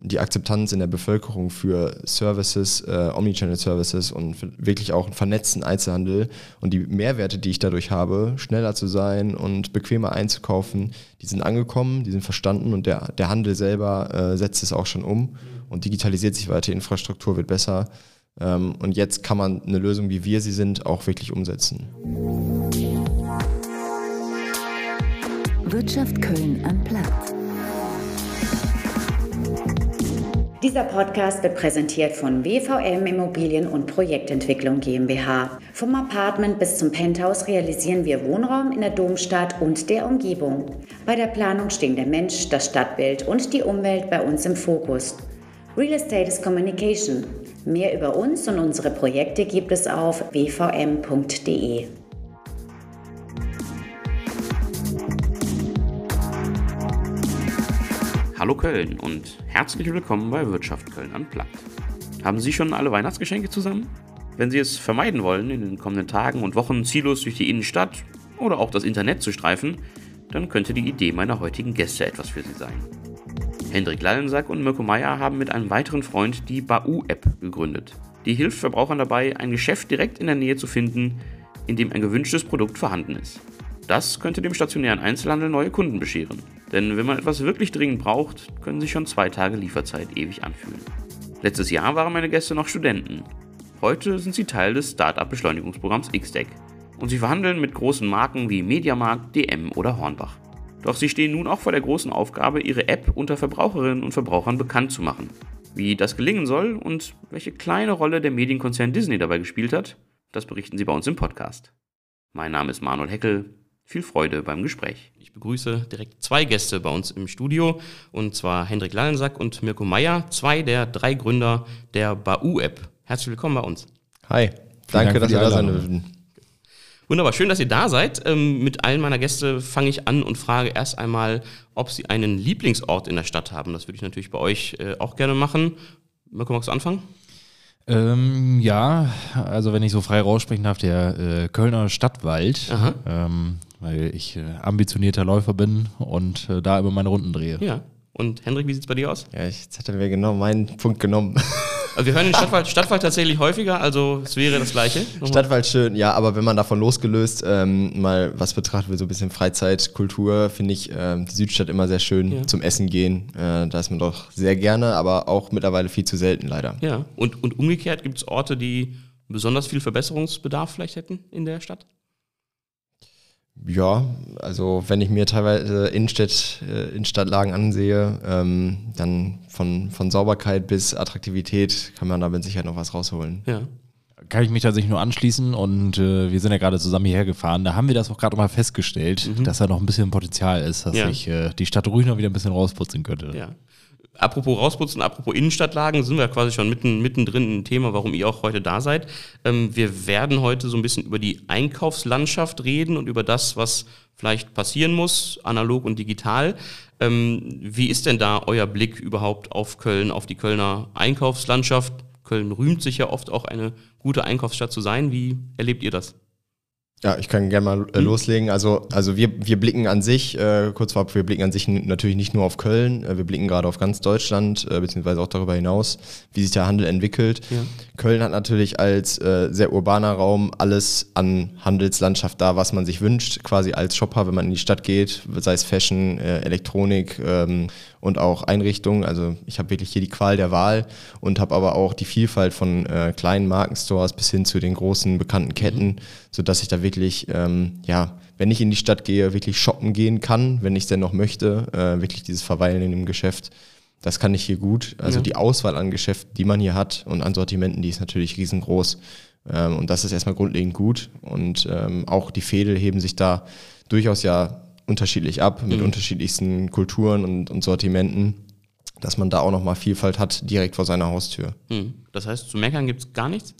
die Akzeptanz in der Bevölkerung für Services, äh, Omnichannel-Services und wirklich auch einen vernetzten Einzelhandel und die Mehrwerte, die ich dadurch habe, schneller zu sein und bequemer einzukaufen, die sind angekommen, die sind verstanden und der, der Handel selber äh, setzt es auch schon um und digitalisiert sich weiter, Infrastruktur wird besser. Ähm, und jetzt kann man eine Lösung, wie wir sie sind, auch wirklich umsetzen. Wirtschaft Köln am Platz. Dieser Podcast wird präsentiert von WVM Immobilien und Projektentwicklung GmbH. Vom Apartment bis zum Penthouse realisieren wir Wohnraum in der Domstadt und der Umgebung. Bei der Planung stehen der Mensch, das Stadtbild und die Umwelt bei uns im Fokus. Real Estate is Communication. Mehr über uns und unsere Projekte gibt es auf wvm.de. Hallo Köln und herzlich willkommen bei Wirtschaft Köln Unplugged. Haben Sie schon alle Weihnachtsgeschenke zusammen? Wenn Sie es vermeiden wollen, in den kommenden Tagen und Wochen ziellos durch die Innenstadt oder auch das Internet zu streifen, dann könnte die Idee meiner heutigen Gäste etwas für Sie sein. Hendrik Lallensack und Mirko Meyer haben mit einem weiteren Freund die Bau-App gegründet. Die hilft Verbrauchern dabei, ein Geschäft direkt in der Nähe zu finden, in dem ein gewünschtes Produkt vorhanden ist. Das könnte dem stationären Einzelhandel neue Kunden bescheren. Denn wenn man etwas wirklich dringend braucht, können sich schon zwei Tage Lieferzeit ewig anfühlen. Letztes Jahr waren meine Gäste noch Studenten. Heute sind sie Teil des Startup-Beschleunigungsprogramms XDEC. Und sie verhandeln mit großen Marken wie Mediamarkt, DM oder Hornbach. Doch sie stehen nun auch vor der großen Aufgabe, ihre App unter Verbraucherinnen und Verbrauchern bekannt zu machen. Wie das gelingen soll und welche kleine Rolle der Medienkonzern Disney dabei gespielt hat, das berichten sie bei uns im Podcast. Mein Name ist Manuel Heckel, viel Freude beim Gespräch. Ich begrüße direkt zwei Gäste bei uns im Studio, und zwar Hendrik Lallensack und Mirko Meyer, zwei der drei Gründer der Bau-App. Herzlich willkommen bei uns. Hi, danke, Dank dass wir da sein dürfen. Wunderbar, schön, dass ihr da seid. Ähm, mit allen meiner Gäste fange ich an und frage erst einmal, ob sie einen Lieblingsort in der Stadt haben. Das würde ich natürlich bei euch äh, auch gerne machen. Mirko, magst du anfangen? Ähm, ja, also wenn ich so frei raussprechen darf, der äh, Kölner Stadtwald. Ähm, weil ich äh, ambitionierter Läufer bin und äh, da immer meine Runden drehe. Ja. Und Hendrik, wie sieht es bei dir aus? Ja, jetzt hat er mir genau meinen Punkt genommen. Also wir hören den Stadtwald, Stadtwald tatsächlich häufiger, also es wäre das Gleiche. Nochmal. Stadtwald schön, ja, aber wenn man davon losgelöst ähm, mal was betrachtet so ein bisschen Freizeit, Kultur, finde ich ähm, die Südstadt immer sehr schön ja. zum Essen gehen. Äh, da ist man doch sehr gerne, aber auch mittlerweile viel zu selten leider. Ja, und, und umgekehrt gibt es Orte, die besonders viel Verbesserungsbedarf vielleicht hätten in der Stadt? Ja, also wenn ich mir teilweise Innenstadt, äh, Innenstadtlagen ansehe, ähm, dann von, von Sauberkeit bis Attraktivität kann man da mit Sicherheit noch was rausholen. Ja. Kann ich mich tatsächlich nur anschließen und äh, wir sind ja gerade zusammen hierher gefahren. Da haben wir das auch gerade mal festgestellt, mhm. dass da noch ein bisschen Potenzial ist, dass ja. sich äh, die Stadt ruhig noch wieder ein bisschen rausputzen könnte. Ja apropos rausputzen, apropos Innenstadtlagen, sind wir quasi schon mitten, mittendrin ein Thema, warum ihr auch heute da seid. Ähm, wir werden heute so ein bisschen über die Einkaufslandschaft reden und über das, was vielleicht passieren muss, analog und digital. Ähm, wie ist denn da euer Blick überhaupt auf Köln, auf die Kölner Einkaufslandschaft? Köln rühmt sich ja oft auch eine gute Einkaufsstadt zu sein. Wie erlebt ihr das? Ja, ich kann gerne mal äh, mhm. loslegen. Also, also wir, wir blicken an sich, äh, kurz vorab, wir blicken an sich natürlich nicht nur auf Köln, äh, wir blicken gerade auf ganz Deutschland, äh, beziehungsweise auch darüber hinaus, wie sich der Handel entwickelt. Ja. Köln hat natürlich als äh, sehr urbaner Raum alles an Handelslandschaft da, was man sich wünscht, quasi als Shopper, wenn man in die Stadt geht, sei es Fashion, äh, Elektronik ähm, und auch Einrichtungen. Also ich habe wirklich hier die Qual der Wahl und habe aber auch die Vielfalt von äh, kleinen Markenstores bis hin zu den großen bekannten Ketten, mhm. sodass ich da wirklich ähm, ja, wenn ich in die Stadt gehe, wirklich shoppen gehen kann, wenn ich es denn noch möchte, äh, wirklich dieses Verweilen in dem Geschäft. Das kann ich hier gut. Also ja. die Auswahl an Geschäften, die man hier hat und an Sortimenten, die ist natürlich riesengroß. Ähm, und das ist erstmal grundlegend gut. Und ähm, auch die Fädel heben sich da durchaus ja unterschiedlich ab mit mhm. unterschiedlichsten Kulturen und, und Sortimenten dass man da auch nochmal Vielfalt hat direkt vor seiner Haustür. Mhm. Das heißt, zu meckern gibt es gar nichts?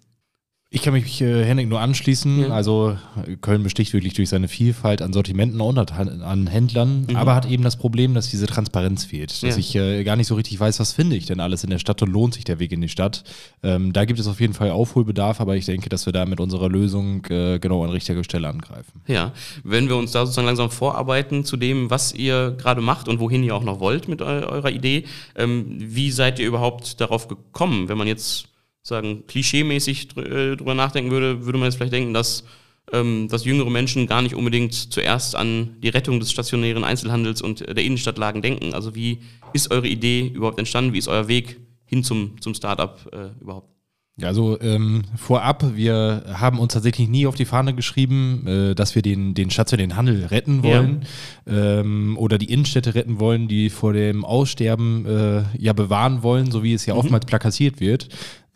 Ich kann mich äh, Henning nur anschließen. Ja. Also Köln besticht wirklich durch seine Vielfalt an Sortimenten und an Händlern, mhm. aber hat eben das Problem, dass diese Transparenz fehlt. Dass ja. ich äh, gar nicht so richtig weiß, was finde ich denn alles in der Stadt und lohnt sich der Weg in die Stadt. Ähm, da gibt es auf jeden Fall Aufholbedarf, aber ich denke, dass wir da mit unserer Lösung äh, genau an richtiger Stelle angreifen. Ja, wenn wir uns da sozusagen langsam vorarbeiten zu dem, was ihr gerade macht und wohin ihr auch noch wollt mit eu eurer Idee, ähm, wie seid ihr überhaupt darauf gekommen, wenn man jetzt sagen, klischeemäßig äh, drüber nachdenken würde, würde man jetzt vielleicht denken, dass, ähm, dass jüngere Menschen gar nicht unbedingt zuerst an die Rettung des stationären Einzelhandels und der Innenstadtlagen denken. Also wie ist eure Idee überhaupt entstanden? Wie ist euer Weg hin zum, zum Startup äh, überhaupt? Ja, also ähm, vorab, wir haben uns tatsächlich nie auf die Fahne geschrieben, äh, dass wir den, den stationären Handel retten wollen ja. ähm, oder die Innenstädte retten wollen, die vor dem Aussterben äh, ja bewahren wollen, so wie es ja mhm. oftmals plakatiert wird,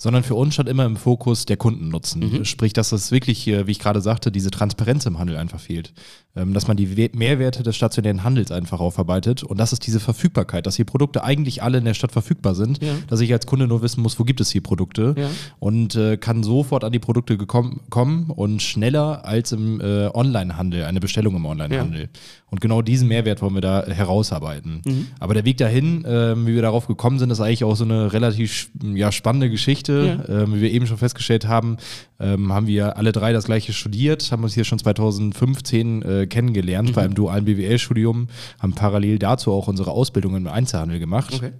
sondern für uns stand immer im Fokus der Kundennutzen. Mhm. Sprich, dass es wirklich, wie ich gerade sagte, diese Transparenz im Handel einfach fehlt. Ähm, dass man die Mehrwerte des stationären Handels einfach aufarbeitet und das ist diese Verfügbarkeit, dass die Produkte eigentlich alle in der Stadt verfügbar sind, ja. dass ich als Kunde nur wissen muss, wo gibt es die Produkte ja. und äh, kann sofort an die Produkte kommen und schneller als im äh, Onlinehandel, eine Bestellung im Onlinehandel. Ja. Und genau diesen Mehrwert wollen wir da herausarbeiten. Mhm. Aber der Weg dahin, äh, wie wir darauf gekommen sind, ist eigentlich auch so eine relativ ja, spannende Geschichte. Ja. Ähm, wie wir eben schon festgestellt haben, ähm, haben wir alle drei das gleiche studiert, haben uns hier schon 2015 äh, kennengelernt mhm. bei einem dualen BWL-Studium, haben parallel dazu auch unsere Ausbildung im Einzelhandel gemacht. Okay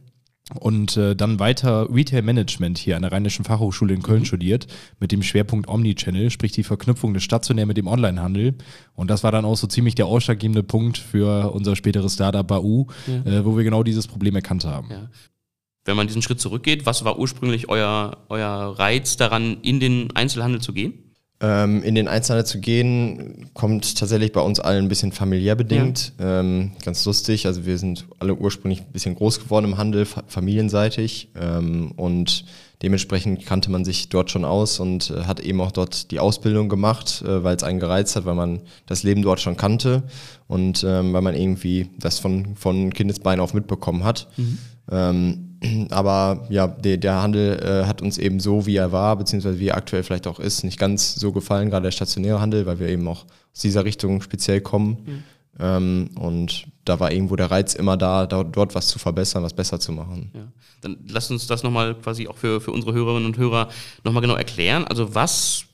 und äh, dann weiter Retail Management hier an der Rheinischen Fachhochschule in Köln mhm. studiert, mit dem Schwerpunkt Omnichannel, sprich die Verknüpfung des Stationär mit dem Onlinehandel. Und das war dann auch so ziemlich der ausschlaggebende Punkt für unser späteres Startup BAU, ja. äh, wo wir genau dieses Problem erkannt haben. Ja. Wenn man diesen Schritt zurückgeht, was war ursprünglich euer, euer Reiz daran, in den Einzelhandel zu gehen? Ähm, in den Einzelhandel zu gehen, kommt tatsächlich bei uns allen ein bisschen familiär bedingt. Ja. Ähm, ganz lustig. Also wir sind alle ursprünglich ein bisschen groß geworden im Handel, familienseitig. Ähm, und dementsprechend kannte man sich dort schon aus und äh, hat eben auch dort die Ausbildung gemacht, äh, weil es einen gereizt hat, weil man das Leben dort schon kannte und ähm, weil man irgendwie das von, von Kindesbein auf mitbekommen hat. Mhm. Aber ja, der, der Handel äh, hat uns eben so, wie er war, beziehungsweise wie er aktuell vielleicht auch ist, nicht ganz so gefallen, gerade der stationäre Handel, weil wir eben auch aus dieser Richtung speziell kommen. Mhm. Ähm, und da war irgendwo der Reiz immer da, da, dort was zu verbessern, was besser zu machen. Ja. Dann lasst uns das nochmal quasi auch für, für unsere Hörerinnen und Hörer nochmal genau erklären. Also was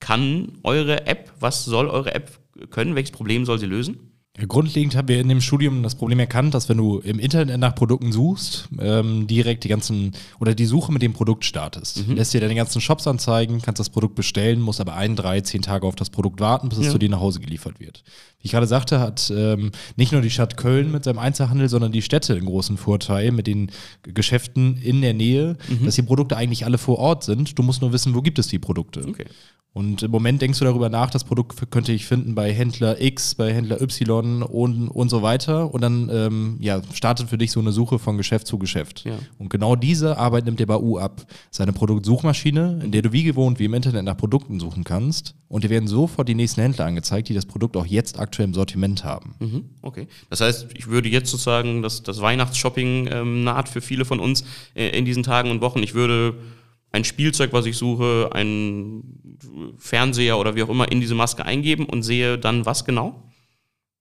kann eure App, was soll eure App können, welches Problem soll sie lösen? Grundlegend haben wir in dem Studium das Problem erkannt, dass wenn du im Internet nach Produkten suchst, ähm, direkt die ganzen oder die Suche mit dem Produkt startest. Mhm. Lässt dir deine ganzen Shops anzeigen, kannst das Produkt bestellen, musst aber ein, drei, zehn Tage auf das Produkt warten, bis ja. es zu dir nach Hause geliefert wird. Wie ich gerade sagte, hat ähm, nicht nur die Stadt Köln mit seinem Einzelhandel, sondern die Städte einen großen Vorteil mit den Geschäften in der Nähe, mhm. dass die Produkte eigentlich alle vor Ort sind. Du musst nur wissen, wo gibt es die Produkte. Okay. Und im Moment denkst du darüber nach, das Produkt könnte ich finden bei Händler X, bei Händler Y und, und so weiter. Und dann ähm, ja, startet für dich so eine Suche von Geschäft zu Geschäft. Ja. Und genau diese Arbeit nimmt der BAU ab. Seine Produktsuchmaschine, in der du wie gewohnt, wie im Internet nach Produkten suchen kannst. Und dir werden sofort die nächsten Händler angezeigt, die das Produkt auch jetzt aktuell im Sortiment haben. Mhm, okay. Das heißt, ich würde jetzt sozusagen, dass das Weihnachtsshopping ähm, naht für viele von uns äh, in diesen Tagen und Wochen. Ich würde ein Spielzeug, was ich suche, einen Fernseher oder wie auch immer in diese Maske eingeben und sehe dann was genau?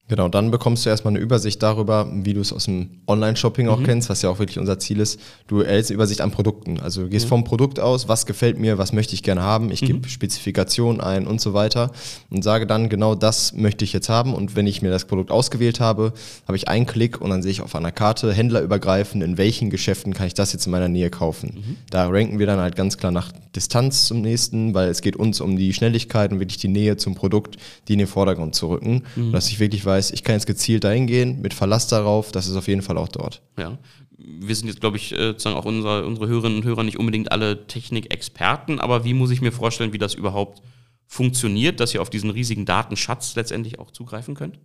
Genau, dann bekommst du erstmal eine Übersicht darüber, wie du es aus dem Online-Shopping auch mhm. kennst, was ja auch wirklich unser Ziel ist. Du erhältst eine Übersicht an Produkten. Also du gehst mhm. vom Produkt aus, was gefällt mir, was möchte ich gerne haben. Ich mhm. gebe Spezifikationen ein und so weiter und sage dann, genau das möchte ich jetzt haben. Und wenn ich mir das Produkt ausgewählt habe, habe ich einen Klick und dann sehe ich auf einer Karte händlerübergreifend, in welchen Geschäften kann ich das jetzt in meiner Nähe kaufen. Mhm. Da ranken wir dann halt ganz klar nach Distanz zum nächsten, weil es geht uns um die Schnelligkeit und wirklich die Nähe zum Produkt, die in den Vordergrund zu rücken. Mhm. Dass ich wirklich weiß, ich kann jetzt gezielt dahin gehen, mit Verlass darauf, das ist auf jeden Fall auch dort. Ja. Wir sind jetzt, glaube ich, äh, sozusagen auch unsere, unsere Hörerinnen und Hörer nicht unbedingt alle Technikexperten, aber wie muss ich mir vorstellen, wie das überhaupt funktioniert, dass ihr auf diesen riesigen Datenschatz letztendlich auch zugreifen könnt?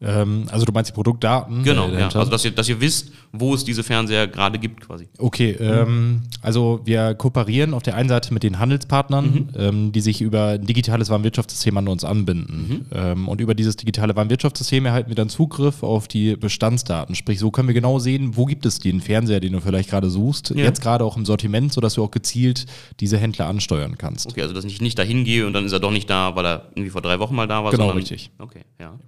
Ähm, also du meinst die Produktdaten? Genau, äh, ja. Also dass ihr, dass ihr wisst, wo es diese Fernseher gerade gibt quasi. Okay, ähm, also wir kooperieren auf der einen Seite mit den Handelspartnern, ähm, die sich über ein digitales Warenwirtschaftssystem an uns anbinden. Ähm, und über dieses digitale Warenwirtschaftssystem erhalten wir dann Zugriff auf die Bestandsdaten. Sprich, so können wir genau sehen, wo gibt es den Fernseher, den du vielleicht gerade suchst, Ja. jetzt gerade auch im Sortiment, sodass du auch gezielt diese Händler ansteuern kannst. Okay, also dass ich nicht dahin gehe und dann ist er doch nicht da, weil er irgendwie vor drei Wochen mal da war. Genau, sondern, richtig. Okay, ja.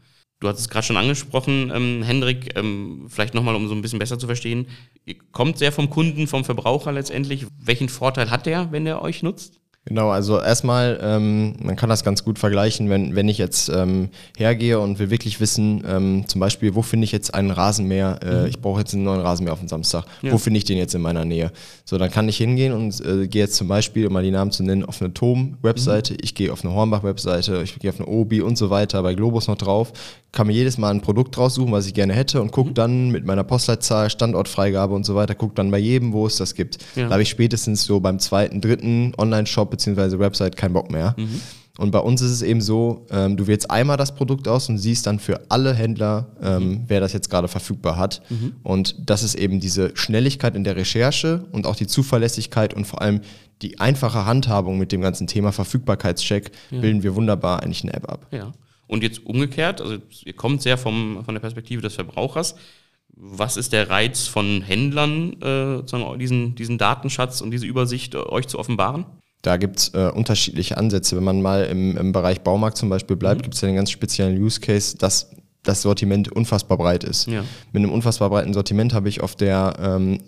Du hast es gerade schon angesprochen, ähm, Hendrik, ähm, vielleicht nochmal, um so ein bisschen besser zu verstehen. Ihr kommt sehr vom Kunden, vom Verbraucher letztendlich. Welchen Vorteil hat der, wenn der euch nutzt? Genau, also erstmal, ähm, man kann das ganz gut vergleichen, wenn, wenn ich jetzt ähm, hergehe und will wirklich wissen, ähm, zum Beispiel, wo finde ich jetzt einen Rasenmäher, äh, ich brauche jetzt einen neuen Rasenmäher auf den Samstag, Ja. wo finde ich den jetzt in meiner Nähe? So, dann kann ich hingehen und äh, gehe jetzt zum Beispiel, um mal die Namen zu nennen, auf eine Tom-Webseite, ich gehe auf eine Hornbach-Webseite, ich gehe auf eine Obi und so weiter, bei Globus noch drauf, kann mir jedes Mal ein Produkt raussuchen, was ich gerne hätte und gucke dann mit meiner Postleitzahl, Standortfreigabe und so weiter, gucke dann bei jedem, wo es das gibt. Ja. Da habe ich spätestens so beim zweiten, dritten Online-Shop bzw. Website keinen Bock mehr. Und bei uns ist es eben so, ähm, du wählst einmal das Produkt aus und siehst dann für alle Händler, ähm, wer das jetzt gerade verfügbar hat. Und das ist eben diese Schnelligkeit in der Recherche und auch die Zuverlässigkeit und vor allem die einfache Handhabung mit dem ganzen Thema Verfügbarkeitscheck bilden wir wunderbar eigentlich eine App ab. Ja. Und jetzt umgekehrt, also ihr kommt sehr vom, von der Perspektive des Verbrauchers. Was ist der Reiz von Händlern, äh, diesen, diesen Datenschatz und diese Übersicht äh, euch zu offenbaren? Da gibt es äh, unterschiedliche Ansätze. Wenn man mal im, im Bereich Baumarkt zum Beispiel bleibt, gibt es ja einen ganz speziellen Use Case, dass das Sortiment unfassbar breit ist. Ja. Mit einem unfassbar breiten Sortiment habe ich auf der ähm,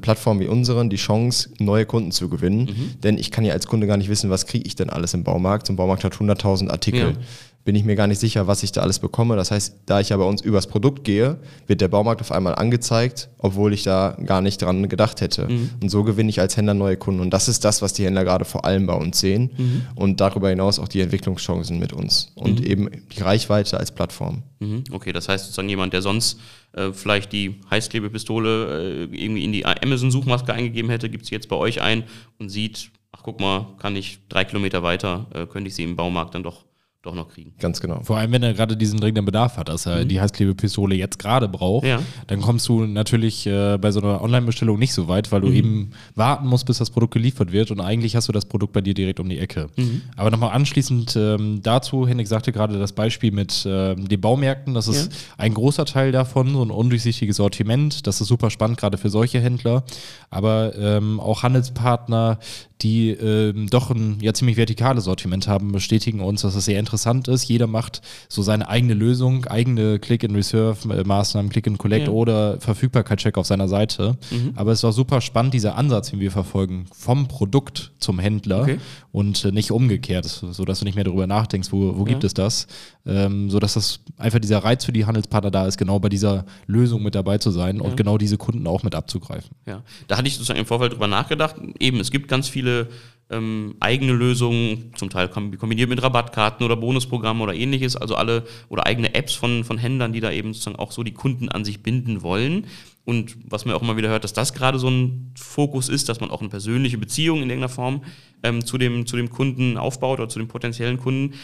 Plattform wie unseren die Chance, neue Kunden zu gewinnen. Denn ich kann ja als Kunde gar nicht wissen, was kriege ich denn alles im Baumarkt. So ein Baumarkt hat 100.000 Artikel. Ja. Bin ich mir gar nicht sicher, was ich da alles bekomme. Das heißt, da ich ja bei uns übers Produkt gehe, wird der Baumarkt auf einmal angezeigt, obwohl ich da gar nicht dran gedacht hätte. Und so gewinne ich als Händler neue Kunden. Und das ist das, was die Händler gerade vor allem bei uns sehen. Und darüber hinaus auch die Entwicklungschancen mit uns. Und eben die Reichweite als Plattform. Mhm. Okay, das heißt sozusagen jemand, der sonst äh, vielleicht die Heißklebepistole äh, irgendwie in die Amazon-Suchmaske eingegeben hätte, gibt sie jetzt bei euch ein und sieht, ach guck mal, kann ich drei Kilometer weiter, äh, könnte ich sie im Baumarkt dann doch, doch noch kriegen. Ganz genau. Vor allem, wenn er gerade diesen dringenden Bedarf hat, dass er die Heißklebepistole jetzt gerade braucht, Ja. dann kommst du natürlich äh, bei so einer Online-Bestellung nicht so weit, weil du eben warten musst, bis das Produkt geliefert wird und eigentlich hast du das Produkt bei dir direkt um die Ecke. Aber nochmal anschließend ähm, dazu, Henrik sagte gerade das Beispiel mit ähm, den Baumärkten, das ist Ja. ein großer Teil davon, so ein undurchsichtiges Sortiment, das ist super spannend, gerade für solche Händler, aber ähm, auch Handelspartner, die ähm, doch ein ja ziemlich vertikales Sortiment haben, bestätigen uns, dass es sehr interessant ist. Jeder macht so seine eigene Lösung, eigene Click-and-Reserve-Maßnahmen, Click-and-Collect Ja. oder Verfügbarkeitscheck auf seiner Seite. Aber es ist auch super spannend, dieser Ansatz, den wir verfolgen, vom Produkt zum Händler Okay. und äh, nicht umgekehrt, sodass du nicht mehr darüber nachdenkst, wo, wo gibt es das, ähm, sodass das einfach dieser Reiz für die Handelspartner da ist, genau bei dieser Lösung mit dabei zu sein und genau diese Kunden auch mit abzugreifen. Ja, da hatte ich sozusagen im Vorfeld drüber nachgedacht. Eben, es gibt ganz viele ähm, eigene Lösungen, zum Teil kom- kombiniert mit Rabattkarten oder Bonusprogrammen oder ähnliches, also alle oder eigene Apps von, von Händlern, die da eben sozusagen auch so die Kunden an sich binden wollen. Und was man auch immer wieder hört, dass das gerade so ein Fokus ist, dass man auch eine persönliche Beziehung in irgendeiner Form ähm, zu, dem, zu dem Kunden aufbaut oder zu dem potenziellen Kunden.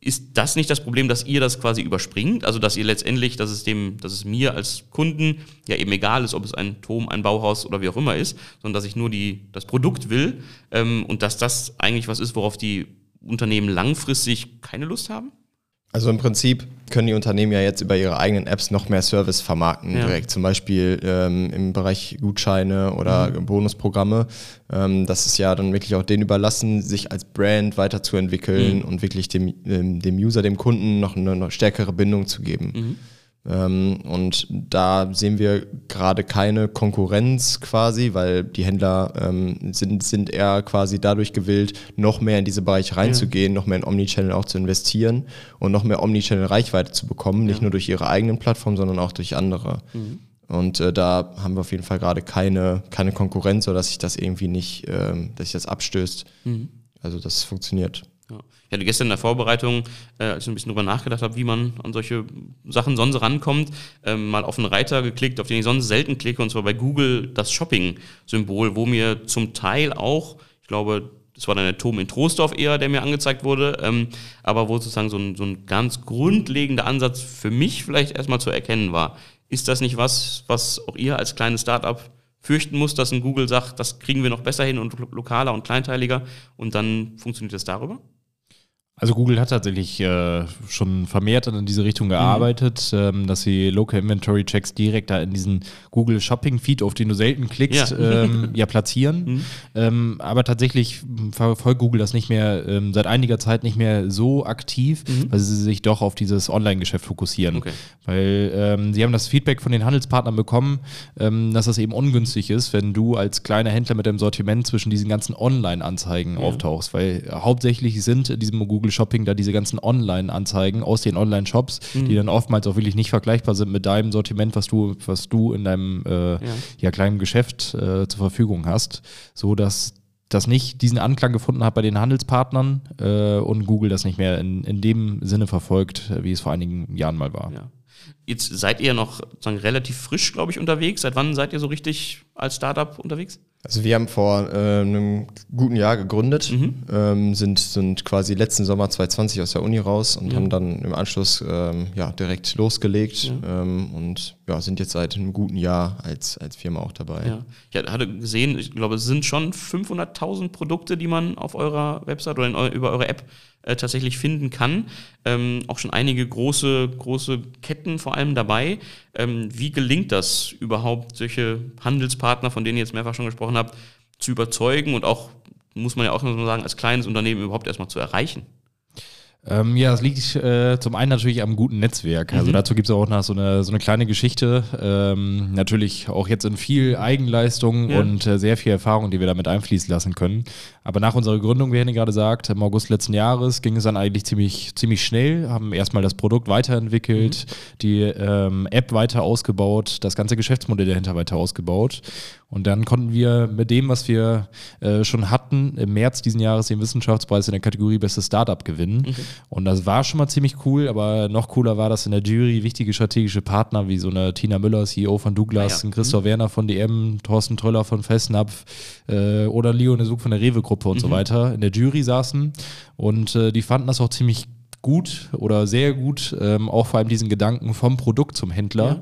Ist das nicht das Problem, dass ihr das quasi überspringt? Also, dass ihr letztendlich, dass es dem, dass es mir als Kunden ja eben egal ist, ob es ein Turm, ein Bauhaus oder wie auch immer ist, sondern dass ich nur die, das Produkt will ähm, und dass das eigentlich was ist, worauf die Unternehmen langfristig keine Lust haben? Also im Prinzip können die Unternehmen ja jetzt über ihre eigenen Apps noch mehr Service vermarkten Ja. direkt. Zum Beispiel ähm, im Bereich Gutscheine oder Bonusprogramme. Ähm, das ist ja dann wirklich auch denen überlassen, sich als Brand weiterzuentwickeln und wirklich dem, ähm, dem User, dem Kunden noch eine noch stärkere Bindung zu geben. Ähm, und da sehen wir gerade keine Konkurrenz quasi, weil die Händler ähm, sind, sind eher quasi dadurch gewillt, noch mehr in diese Bereiche reinzugehen, noch mehr in Omnichannel auch zu investieren und noch mehr Omnichannel-Reichweite zu bekommen, nicht nur durch ihre eigenen Plattformen, sondern auch durch andere. Und äh, da haben wir auf jeden Fall gerade keine, keine Konkurrenz, sodass sich das irgendwie nicht, ähm, dass sich das abstößt. Also das funktioniert. Ja. Ich hatte gestern in der Vorbereitung, äh, als ich ein bisschen drüber nachgedacht habe, wie man an solche Sachen sonst rankommt, ähm, mal auf einen Reiter geklickt, auf den ich sonst selten klicke, und zwar bei Google das Shopping-Symbol, wo mir zum Teil auch, ich glaube, das war dann der Turm in Troisdorf eher, der mir angezeigt wurde, ähm, aber wo sozusagen so ein, so ein ganz grundlegender Ansatz für mich vielleicht erstmal zu erkennen war. Ist das nicht was, was auch ihr als kleines Startup fürchten muss, dass ein Google sagt, das kriegen wir noch besser hin und lokaler und kleinteiliger und dann funktioniert das darüber? Also Google hat tatsächlich äh, schon vermehrt in diese Richtung gearbeitet, mhm. ähm, dass sie Local Inventory Checks direkt da in diesen Google Shopping Feed, auf den du selten klickst, ja, ähm, ja platzieren. Mhm. Ähm, aber tatsächlich verfolgt Google das nicht mehr ähm, seit einiger Zeit nicht mehr so aktiv, mhm. weil sie sich doch auf dieses Online-Geschäft fokussieren. Okay. Weil ähm, sie haben das Feedback von den Handelspartnern bekommen, ähm, dass das eben ungünstig ist, wenn du als kleiner Händler mit deinem Sortiment zwischen diesen ganzen Online-Anzeigen ja. auftauchst, weil hauptsächlich sind in diesem Google Google Shopping da diese ganzen Online-Anzeigen aus den Online-Shops, mhm. die dann oftmals auch wirklich nicht vergleichbar sind mit deinem Sortiment, was du, was du in deinem äh, ja. ja. kleinen Geschäft äh, zur Verfügung hast, so dass das nicht diesen Anklang gefunden hat bei den Handelspartnern äh, und Google das nicht mehr in, in dem Sinne verfolgt, wie es vor einigen Jahren mal war. Ja. Jetzt seid ihr noch sozusagen relativ frisch, glaube ich, unterwegs. Seit wann seid ihr so richtig als Startup unterwegs? Also wir haben vor äh, einem guten Jahr gegründet, mhm. ähm, sind, sind quasi letzten Sommer 2020 aus der Uni raus und ja. haben dann im Anschluss ähm, ja, direkt losgelegt ja. Ähm, und ja, sind jetzt seit einem guten Jahr als, als Firma auch dabei. Ja. Ich hatte gesehen, ich glaube, es sind schon 500.000 Produkte, die man auf eurer Website oder in, über eure App äh, tatsächlich finden kann. Ähm, auch schon einige große, große Ketten vor allem dabei. Ähm, wie gelingt das überhaupt, solche Handelspartner, von denen ihr jetzt mehrfach schon gesprochen habt, zu überzeugen und auch, muss man ja auch mal sagen, als kleines Unternehmen überhaupt erstmal zu erreichen? Ähm, ja, es liegt äh, zum einen natürlich am guten Netzwerk. Also mhm. dazu gibt es auch noch so eine, so eine kleine Geschichte. Ähm, natürlich auch jetzt in viel Eigenleistung ja. und äh, sehr viel Erfahrung, die wir damit einfließen lassen können. Aber nach unserer Gründung, wie Henning gerade sagt, im August letzten Jahres ging es dann eigentlich ziemlich, ziemlich schnell, haben erstmal das Produkt weiterentwickelt, mhm. die ähm, App weiter ausgebaut, das ganze Geschäftsmodell dahinter weiter ausgebaut. Und dann konnten wir mit dem, was wir äh, schon hatten, im März diesen Jahres den Wissenschaftspreis in der Kategorie Bestes Startup gewinnen. Okay. Und das war schon mal ziemlich cool, aber noch cooler war, dass in der Jury wichtige strategische Partner wie so eine Tina Müller, CEO von Douglas, ah, ja. Christoph mhm. Werner von DM, Thorsten Tröller von Festnapf äh, oder Leo Nesuk von der Rewe-Gruppe und mhm. so weiter in der Jury saßen. Und äh, die fanden das auch ziemlich gut oder sehr gut, ähm, auch vor allem diesen Gedanken vom Produkt zum Händler ja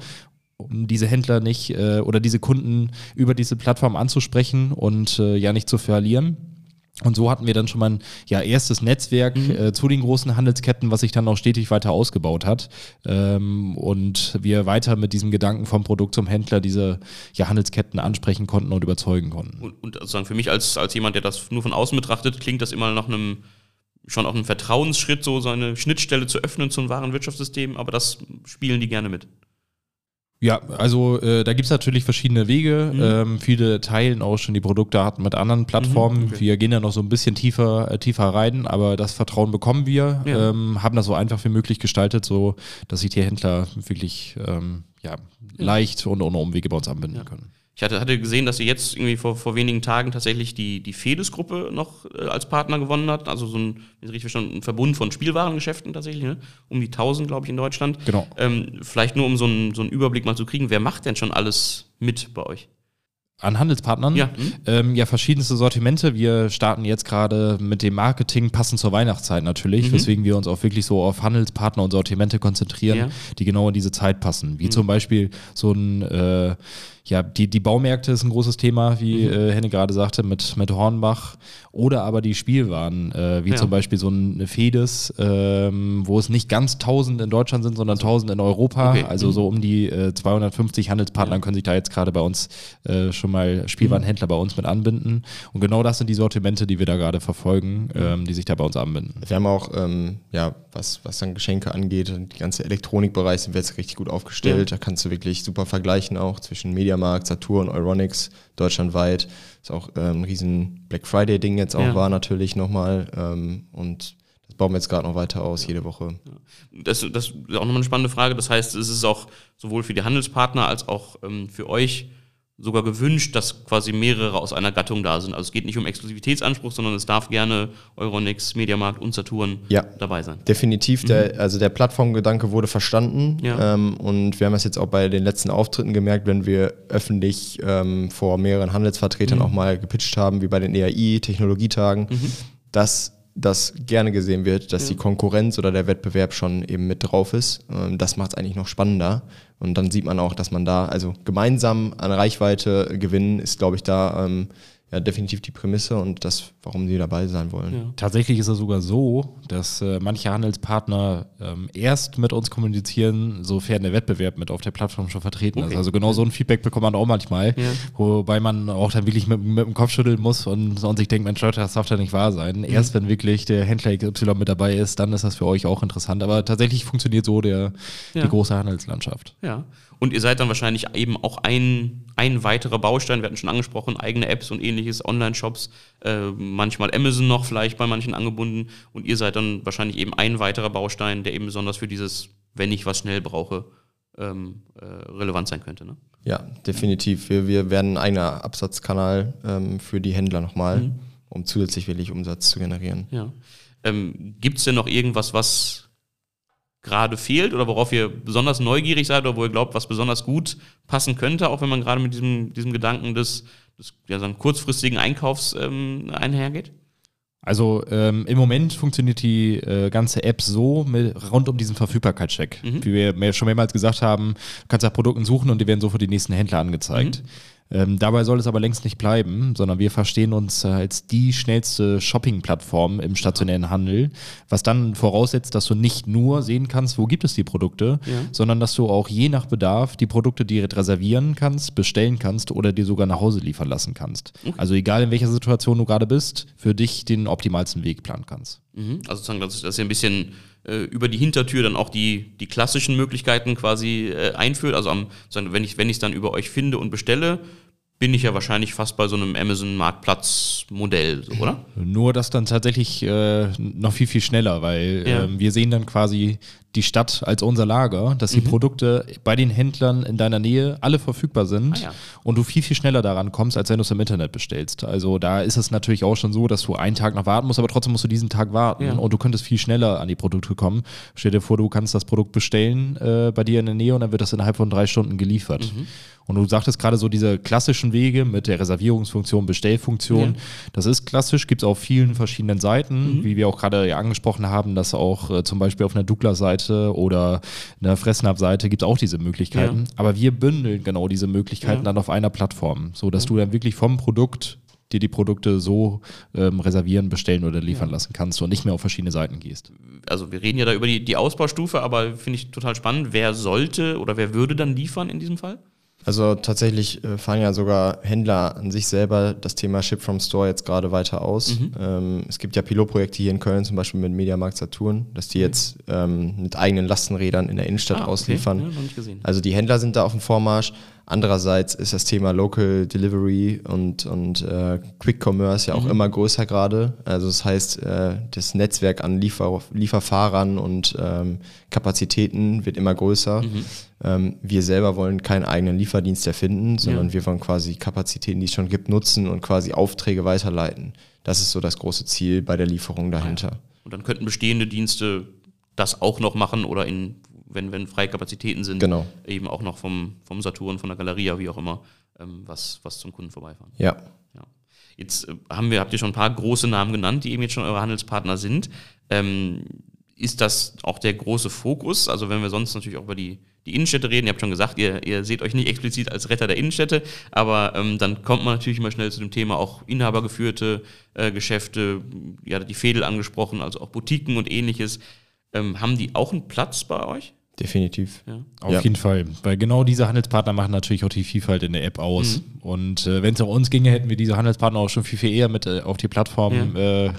um diese Händler nicht äh, oder diese Kunden über diese Plattform anzusprechen und äh, ja nicht zu verlieren. Und so hatten wir dann schon mal ein ja, erstes Netzwerk mhm. äh, zu den großen Handelsketten, was sich dann auch stetig weiter ausgebaut hat. Ähm, und wir weiter mit diesem Gedanken vom Produkt zum Händler diese ja, Handelsketten ansprechen konnten und überzeugen konnten. Und, und sozusagen für mich als, als jemand, der das nur von außen betrachtet, klingt das immer nach einem schon auch einem Vertrauensschritt, so seine Schnittstelle zu öffnen zum wahren Wirtschaftssystem, aber das spielen die gerne mit. Ja, also äh, da gibt es natürlich verschiedene Wege. Mhm. Ähm, viele teilen auch schon die Produktdaten mit anderen Plattformen. Mhm, okay. Wir gehen da noch so ein bisschen tiefer, äh, tiefer rein, aber das Vertrauen bekommen wir, ja. ähm, haben das so einfach wie möglich gestaltet, so dass sich die Händler wirklich ähm, ja, leicht und ohne Umwege bei uns anbinden ja. können. Ich hatte, hatte gesehen, dass sie jetzt irgendwie vor, vor wenigen Tagen tatsächlich die, die Fedes-Gruppe noch äh, als Partner gewonnen hat. Also so ein, wie richtig verstanden, ein Verbund von Spielwarengeschäften tatsächlich, ne? um die 1000, glaube ich, in Deutschland. Genau. Ähm, vielleicht nur, um so einen, so einen Überblick mal zu kriegen, wer macht denn schon alles mit bei euch? An Handelspartnern? Ja. Mhm. Ähm, ja, verschiedenste Sortimente. Wir starten jetzt gerade mit dem Marketing passend zur Weihnachtszeit natürlich, mhm. weswegen wir uns auch wirklich so auf Handelspartner und Sortimente konzentrieren, ja. die genau in diese Zeit passen. Wie mhm. zum Beispiel so ein äh, ja, die, die Baumärkte ist ein großes Thema, wie mhm. äh, Henne gerade sagte, mit, mit Hornbach. Oder aber die Spielwaren, äh, wie ja. zum Beispiel so eine Fedes, ähm, wo es nicht ganz 1000 in Deutschland sind, sondern 1000 in Europa. Okay. Also mhm. so um die äh, 250 Handelspartner ja. können sich da jetzt gerade bei uns äh, schon mal Spielwarenhändler mhm. bei uns mit anbinden. Und genau das sind die Sortimente, die wir da gerade verfolgen, ähm, die sich da bei uns anbinden. Wir haben auch, ähm, ja, was, was dann Geschenke angeht, die ganze Elektronikbereich sind wir jetzt richtig gut aufgestellt. Ja. Da kannst du wirklich super vergleichen auch zwischen Media Mediamarkt, Saturn, Euronics deutschlandweit. Ist auch ähm, ein riesen Black Friday-Ding jetzt auch ja. war natürlich nochmal. Ähm, und das bauen wir jetzt gerade noch weiter aus, ja. jede Woche. Das, das ist auch nochmal eine spannende Frage. Das heißt, es ist auch sowohl für die Handelspartner als auch ähm, für euch sogar gewünscht, dass quasi mehrere aus einer Gattung da sind. Also es geht nicht um Exklusivitätsanspruch, sondern es darf gerne Euronics, Mediamarkt und Saturn Ja. dabei sein. Definitiv, der, also der Plattformgedanke wurde verstanden Mhm. Ja. ähm, und wir haben das jetzt auch bei den letzten Auftritten gemerkt, wenn wir öffentlich ähm, vor mehreren Handelsvertretern Mhm. auch mal gepitcht haben, wie bei den EAI, Technologietagen, dass das gerne gesehen wird, dass die Konkurrenz oder der Wettbewerb schon eben mit drauf ist. Ähm, das macht es eigentlich noch spannender und dann sieht man auch, dass man da, also gemeinsam an Reichweite gewinnen, ist glaube ich da ähm, ja, definitiv die Prämisse und das, warum sie dabei sein wollen. Tatsächlich ist es sogar so, dass äh, manche Handelspartner ähm, erst mit uns kommunizieren, sofern der Wettbewerb mit auf der Plattform schon vertreten Okay. ist. Also genau so ein Feedback bekommt man auch manchmal, Ja. wobei man auch dann wirklich mit, mit dem Kopf schütteln muss und, und sich denkt, Mensch, Leute, das darf ja nicht wahr sein. Mhm. Erst wenn wirklich der Händler XY mit dabei ist, dann ist das für euch auch interessant. Aber tatsächlich funktioniert so der, Ja. die große Handelslandschaft. Ja. Und ihr seid dann wahrscheinlich eben auch ein, ein weiterer Baustein, wir hatten schon angesprochen, eigene Apps und ähnliches, Online-Shops, äh, manchmal Amazon noch vielleicht bei manchen angebunden. Und ihr seid dann wahrscheinlich eben ein weiterer Baustein, der eben besonders für dieses, wenn ich was schnell brauche, ähm, äh, relevant sein könnte. Ne? Ja, definitiv. Wir, wir werden ein eigener Absatzkanal ähm, für die Händler nochmal, Mhm. um zusätzlich wirklich Umsatz zu generieren. Ja. Ähm, Gibt es denn noch irgendwas, was gerade fehlt oder worauf ihr besonders neugierig seid oder wo ihr glaubt, was besonders gut passen könnte, auch wenn man gerade mit diesem, diesem Gedanken des, des ja, sagen, kurzfristigen Einkaufs ähm, einhergeht? Also ähm, im Moment funktioniert die äh, ganze App so mit, rund um diesen Verfügbarkeitscheck. Wie wir mehr, schon mehrmals gesagt haben, du kannst nach Produkten suchen und die werden sofort die nächsten Händler angezeigt. Ähm, dabei soll es aber längst nicht bleiben, sondern wir verstehen uns als die schnellste Shopping-Plattform im stationären Handel, was dann voraussetzt, dass du nicht nur sehen kannst, wo gibt es die Produkte, sondern dass du auch je nach Bedarf die Produkte direkt reservieren kannst, bestellen kannst oder dir sogar nach Hause liefern lassen kannst. Also egal in welcher Situation du gerade bist, für dich den optimalsten Weg planen kannst. Mhm. Also sozusagen, dass, ihr ein bisschen äh, über die Hintertür dann auch die, die klassischen Möglichkeiten quasi äh, einführt. Also am, wenn ich wenn ich es dann über euch finde und bestelle, bin ich ja wahrscheinlich fast bei so einem Amazon-Marktplatz-Modell, so, oder? Nur das dann tatsächlich äh, noch viel, viel schneller, weil Ja. ähm, wir sehen dann quasi die Stadt als unser Lager, dass die Mhm. Produkte bei den Händlern in deiner Nähe alle verfügbar sind Ah, ja. und du viel, viel schneller daran kommst, als wenn du es im Internet bestellst. Also da ist es natürlich auch schon so, dass du einen Tag noch warten musst, aber trotzdem musst du diesen Tag warten Ja. und du könntest viel schneller an die Produkte kommen. Stell dir vor, du kannst das Produkt bestellen äh, bei dir in der Nähe und dann wird das innerhalb von drei Stunden geliefert. Mhm. Und du sagtest gerade so diese klassischen Wege mit der Reservierungsfunktion, Bestellfunktion, Ja. das ist klassisch, gibt es auf vielen verschiedenen Seiten, Mhm. wie wir auch gerade ja angesprochen haben, dass auch äh, zum Beispiel auf einer Douglas-Seite oder einer Fressnapf-Seite gibt es auch diese Möglichkeiten. Ja. Aber wir bündeln genau diese Möglichkeiten Ja. dann auf einer Plattform, so dass du dann wirklich vom Produkt dir die Produkte so ähm, reservieren, bestellen oder liefern lassen kannst und nicht mehr auf verschiedene Seiten gehst. Also wir reden ja da über die, die Ausbaustufe, aber finde ich total spannend. Wer sollte oder wer würde dann liefern in diesem Fall? Also tatsächlich äh, fahren ja sogar Händler an sich selber das Thema Ship from Store jetzt gerade weiter aus. Mhm. Ähm, es gibt ja Pilotprojekte hier in Köln, zum Beispiel mit Mediamarkt Saturn, dass die jetzt ähm, mit eigenen Lastenrädern in der Innenstadt Mhm. Ah, okay. ausliefern. Ja, noch nicht gesehen. Also die Händler sind da auf dem Vormarsch. Andererseits ist das Thema Local Delivery und, und äh, Quick Commerce Mhm. ja auch immer größer gerade. Also das heißt, äh, das Netzwerk an Liefer Lieferfahrern und ähm, Kapazitäten wird immer größer. Mhm. Ähm, wir selber wollen keinen eigenen Lieferdienst erfinden, sondern Ja. wir wollen quasi Kapazitäten, die es schon gibt, nutzen und quasi Aufträge weiterleiten. Das ist so das große Ziel bei der Lieferung dahinter. Und dann könnten bestehende Dienste das auch noch machen oder in, wenn, wenn freie Kapazitäten sind, Genau. eben auch noch vom, vom Saturn, von der Galeria, wie auch immer, ähm, was, was zum Kunden vorbeifahren. Ja. Ja. Jetzt äh, haben wir, habt ihr schon ein paar große Namen genannt, die eben jetzt schon eure Handelspartner sind. Ähm, ist das auch der große Fokus? Also wenn wir sonst natürlich auch über die, die Innenstädte reden, ihr habt schon gesagt, ihr, ihr seht euch nicht explizit als Retter der Innenstädte, aber ähm, dann kommt man natürlich immer schnell zu dem Thema auch inhabergeführte äh, Geschäfte, ja, die Fädel angesprochen, also auch Boutiquen und ähnliches. Ähm, haben die auch einen Platz bei euch? Definitiv. Ja. Auf Ja. jeden Fall, weil genau diese Handelspartner machen natürlich auch die Vielfalt in der App aus. und äh, wenn es um uns ginge, hätten wir diese Handelspartner auch schon viel, viel eher mit äh, auf die Plattform ja. Äh,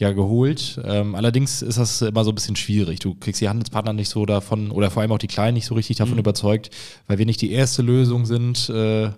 ja geholt. Ähm, allerdings ist das immer so ein bisschen schwierig. Du kriegst die Handelspartner nicht so davon oder vor allem auch die Kleinen nicht so richtig davon mhm. überzeugt, weil wir nicht die erste Lösung sind, äh,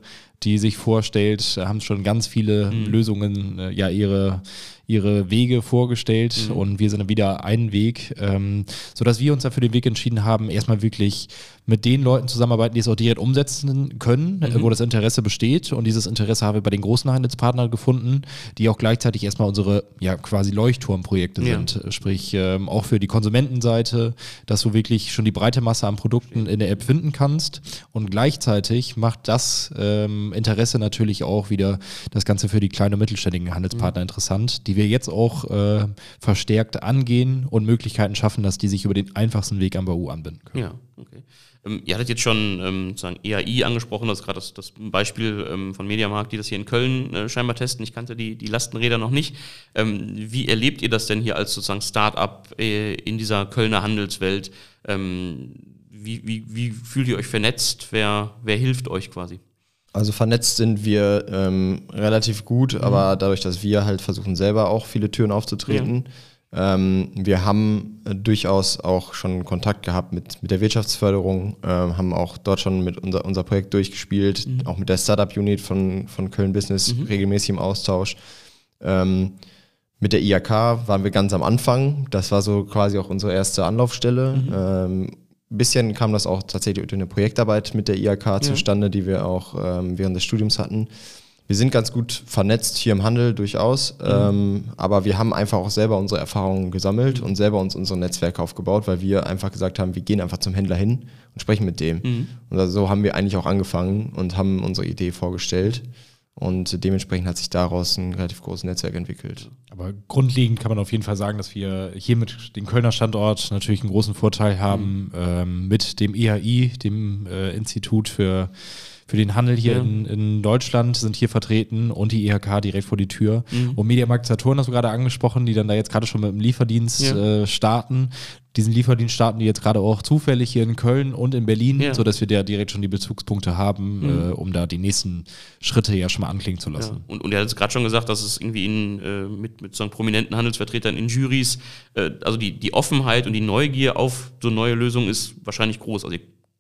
die sich vorstellt. Haben schon ganz viele mhm. Lösungen äh, ja ihre ihre Wege vorgestellt mhm. und wir sind dann wieder einen Weg, ähm, sodass wir uns dafür den Weg entschieden haben, erstmal wirklich mit den Leuten zusammenarbeiten, die es auch direkt umsetzen können, mhm. wo das Interesse besteht. Und dieses Interesse haben wir bei den großen Handelspartnern gefunden, die auch gleichzeitig erstmal unsere ja quasi Leuchtturmprojekte ja. sind. Sprich, ähm, auch für die Konsumentenseite, dass du wirklich schon die breite Masse an Produkten in der App finden kannst. Und gleichzeitig macht das ähm, Interesse natürlich auch wieder das Ganze für die kleinen und mittelständigen Handelspartner mhm. interessant, die wir jetzt auch äh, verstärkt angehen und Möglichkeiten schaffen, dass die sich über den einfachsten Weg am BAU anbinden können. Ja, okay. Ähm, ihr hattet jetzt schon ähm, sozusagen EAI angesprochen, das ist gerade das, das, Beispiel ähm, von Mediamarkt, die das hier in Köln äh, scheinbar testen. Ich kannte die, die Lastenräder noch nicht. Ähm, wie erlebt ihr das denn hier als sozusagen Start-up äh, in dieser Kölner Handelswelt? Ähm, wie, wie, wie fühlt ihr euch vernetzt? Wer, wer hilft euch quasi? Also vernetzt sind wir ähm, relativ gut, mhm. aber dadurch, dass wir halt versuchen selber auch viele Türen aufzutreten, ja wir haben äh, durchaus auch schon Kontakt gehabt mit, mit der Wirtschaftsförderung, äh, haben auch dort schon mit unser, unser Projekt durchgespielt, mhm. auch mit der Startup-Unit von, von Köln Business mhm. regelmäßig im Austausch. Ähm, mit der IAK waren wir ganz am Anfang. Das war so quasi auch unsere erste Anlaufstelle. Mhm. Ähm, bisschen kam das auch tatsächlich durch eine Projektarbeit mit der IAK ja. zustande, die wir auch ähm, während des Studiums hatten wir sind ganz gut vernetzt hier im Handel durchaus, mhm. ähm, aber wir haben einfach auch selber unsere Erfahrungen gesammelt mhm. und selber uns unsere Netzwerke aufgebaut, weil wir einfach gesagt haben, wir gehen einfach zum Händler hin und sprechen mit dem. Mhm. Und so haben wir eigentlich auch angefangen und haben unsere Idee vorgestellt. Und dementsprechend hat sich daraus ein relativ großes Netzwerk entwickelt. Aber grundlegend kann man auf jeden Fall sagen, dass wir hier mit dem Kölner Standort natürlich einen großen Vorteil haben, mhm. ähm, mit dem EHI, dem äh, Institut für für den Handel hier ja. in, in, Deutschland sind hier vertreten und die IHK direkt vor die Tür. Mhm. Und Mediamarkt Saturn hast du gerade angesprochen, die dann da jetzt gerade schon mit dem Lieferdienst ja. äh, starten. Diesen Lieferdienst starten die jetzt gerade auch zufällig hier in Köln und in Berlin, ja. sodass wir da direkt schon die Bezugspunkte haben, mhm. äh, um da die nächsten Schritte ja schon mal anklingen zu lassen. Und, und er hat jetzt gerade schon gesagt, dass es irgendwie in, äh, mit, mit so prominenten Handelsvertretern in Juries, äh, also die, die Offenheit und die Neugier auf so neue Lösungen ist wahrscheinlich groß. Also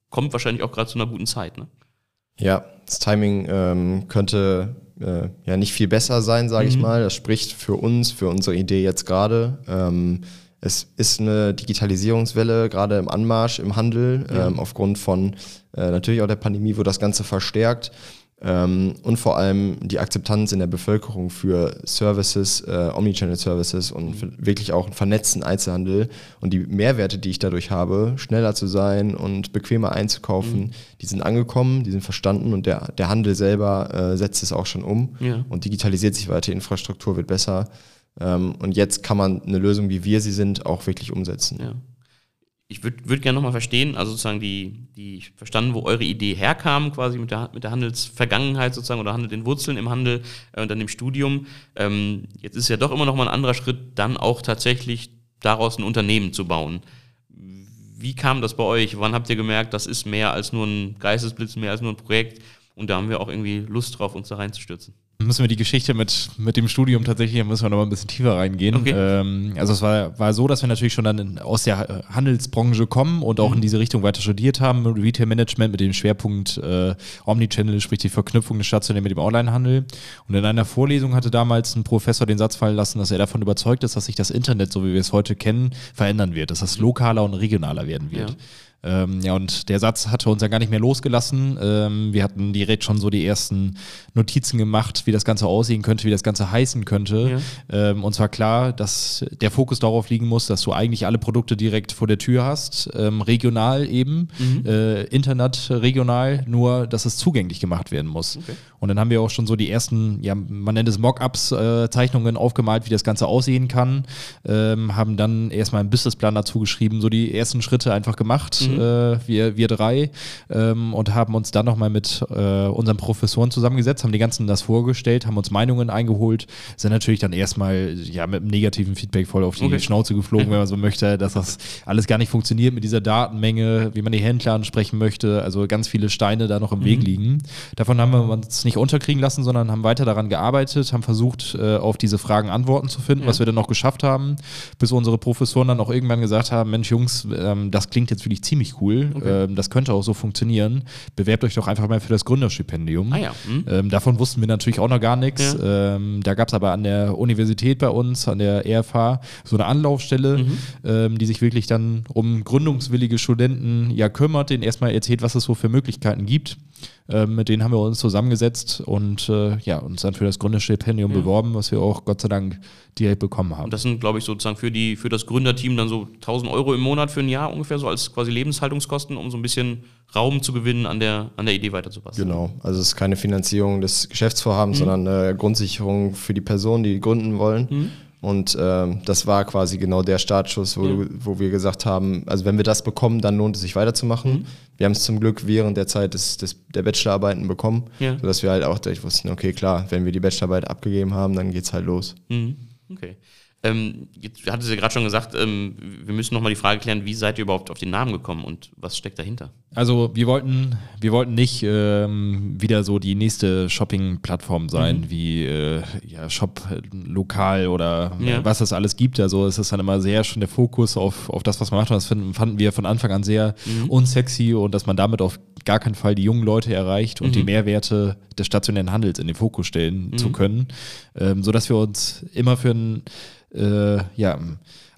kommt wahrscheinlich auch gerade zu einer guten Zeit. Ne? Ja, das Timing ähm, könnte äh, ja nicht viel besser sein, sage mhm. ich mal. Das spricht für uns, für unsere Idee jetzt gerade. Ähm, es ist eine Digitalisierungswelle, gerade im Anmarsch, im Handel, ja. ähm, aufgrund von äh, natürlich auch der Pandemie, wo das Ganze verstärkt. Ähm, und vor allem die Akzeptanz in der Bevölkerung für Services, äh, Omnichannel-Services und mhm. wirklich auch einen vernetzten Einzelhandel und die Mehrwerte, die ich dadurch habe, schneller zu sein und bequemer einzukaufen, mhm. die sind angekommen, die sind verstanden und der, der Handel selber äh, setzt es auch schon um ja. und digitalisiert sich weiter, Infrastruktur wird besser. Ähm, und jetzt kann man eine Lösung, wie wir sie sind, auch wirklich umsetzen. Ja ich würde würd gerne nochmal verstehen, also sozusagen die, die verstanden, wo eure Idee herkam, quasi mit der, mit der Handelsvergangenheit sozusagen oder Handel den Wurzeln im Handel äh, und dann im Studium. Ähm, jetzt ist ja doch immer nochmal ein anderer Schritt, dann auch tatsächlich daraus ein Unternehmen zu bauen. Wie kam das bei euch? Wann habt ihr gemerkt, das ist mehr als nur ein Geistesblitz, mehr als nur ein Projekt? Und da haben wir auch irgendwie Lust drauf, uns da reinzustürzen müssen wir die Geschichte mit, mit dem Studium tatsächlich, müssen wir noch mal ein bisschen tiefer reingehen. Okay. Ähm, also es war, war so, dass wir natürlich schon dann in, aus der Handelsbranche kommen und auch mhm. in diese Richtung weiter studiert haben, Retail Management mit dem Schwerpunkt äh, Omnichannel, sprich die Verknüpfung des Stationären mit dem Onlinehandel. Und in einer Vorlesung hatte damals ein Professor den Satz fallen lassen, dass er davon überzeugt ist, dass sich das Internet, so wie wir es heute kennen, verändern wird, dass das lokaler und regionaler werden wird. Ja. Ähm, ja, und der Satz hatte uns ja gar nicht mehr losgelassen. Ähm, wir hatten direkt schon so die ersten Notizen gemacht, wie das Ganze aussehen könnte, wie das Ganze heißen könnte. Ja. Ähm, und zwar klar, dass der Fokus darauf liegen muss, dass du eigentlich alle Produkte direkt vor der Tür hast, ähm, regional eben, mhm. äh, Internet regional, nur dass es zugänglich gemacht werden muss. Okay. Und dann haben wir auch schon so die ersten, ja, man nennt es Mockups, äh, Zeichnungen aufgemalt, wie das Ganze aussehen kann. Ähm, haben dann erstmal einen Businessplan dazu geschrieben, so die ersten Schritte einfach gemacht. Mhm mhm. äh, wir, wir drei, ähm, und haben uns dann nochmal mit äh, unseren Professoren zusammengesetzt, haben die ganzen das vorgestellt, haben uns Meinungen eingeholt, sind natürlich dann erstmal ja, mit einem negativen Feedback voll auf die okay. Schnauze geflogen, wenn man so möchte, dass das alles gar nicht funktioniert mit dieser Datenmenge, wie man die Händler ansprechen möchte, also ganz viele Steine da noch im mhm. Weg liegen. Davon haben wir uns nicht unterkriegen lassen, sondern haben weiter daran gearbeitet, haben versucht, äh, auf diese Fragen Antworten zu finden, ja. was wir dann noch geschafft haben, bis unsere Professoren dann auch irgendwann gesagt haben, Mensch Jungs, ähm, das klingt jetzt wirklich ziemlich cool, okay. ähm, das könnte auch so funktionieren, bewerbt euch doch einfach mal für das Gründerstipendium. Ah, ja. mhm. ähm, davon wussten wir natürlich auch noch gar nichts. Ja. Ähm, da gab es aber an der Universität bei uns, an der ERFH, so eine Anlaufstelle, mhm. Ähm, die sich wirklich dann um gründungswillige Studenten ja kümmert, denen erstmal erzählt, was es so für Möglichkeiten gibt. Ähm, mit denen haben wir uns zusammengesetzt und äh, ja, uns dann für das Gründerstipendium ja. beworben, was wir auch Gott sei Dank direkt bekommen haben. Und das sind, glaube ich, sozusagen für, die, für das Gründerteam dann so 1000 Euro im Monat für ein Jahr ungefähr, so als quasi Lebenshaltungskosten, um so ein bisschen Raum zu gewinnen, an der, an der Idee weiterzupassen. Genau, also es ist keine Finanzierung des Geschäftsvorhabens, mhm. sondern eine Grundsicherung für die Personen, die gründen wollen. Mhm. Und ähm, das war quasi genau der Startschuss, wo, ja. wo wir gesagt haben, also wenn wir das bekommen, dann lohnt es sich weiterzumachen. Mhm. Wir haben es zum Glück während der Zeit des, des, der Bachelorarbeiten bekommen, ja. sodass wir halt auch direkt wussten, okay, klar, wenn wir die Bachelorarbeit abgegeben haben, dann geht es halt los. Mhm. Okay. Ähm, jetzt hattet ihr gerade schon gesagt, ähm, wir müssen nochmal die Frage klären, wie seid ihr überhaupt auf den Namen gekommen und was steckt dahinter? Also wir wollten, wir wollten nicht ähm, wieder so die nächste Shopping-Plattform sein, mhm. wie äh, ja, Shop lokal oder ja. was es alles gibt. Also es ist dann immer sehr schon der Fokus auf, auf das, was man macht. Und das finden, fanden wir von Anfang an sehr mhm. unsexy und dass man damit auf gar keinen Fall die jungen Leute erreicht und mhm. die Mehrwerte des stationären Handels in den Fokus stellen mhm. zu können. Ähm, sodass wir uns immer für ein äh, ja,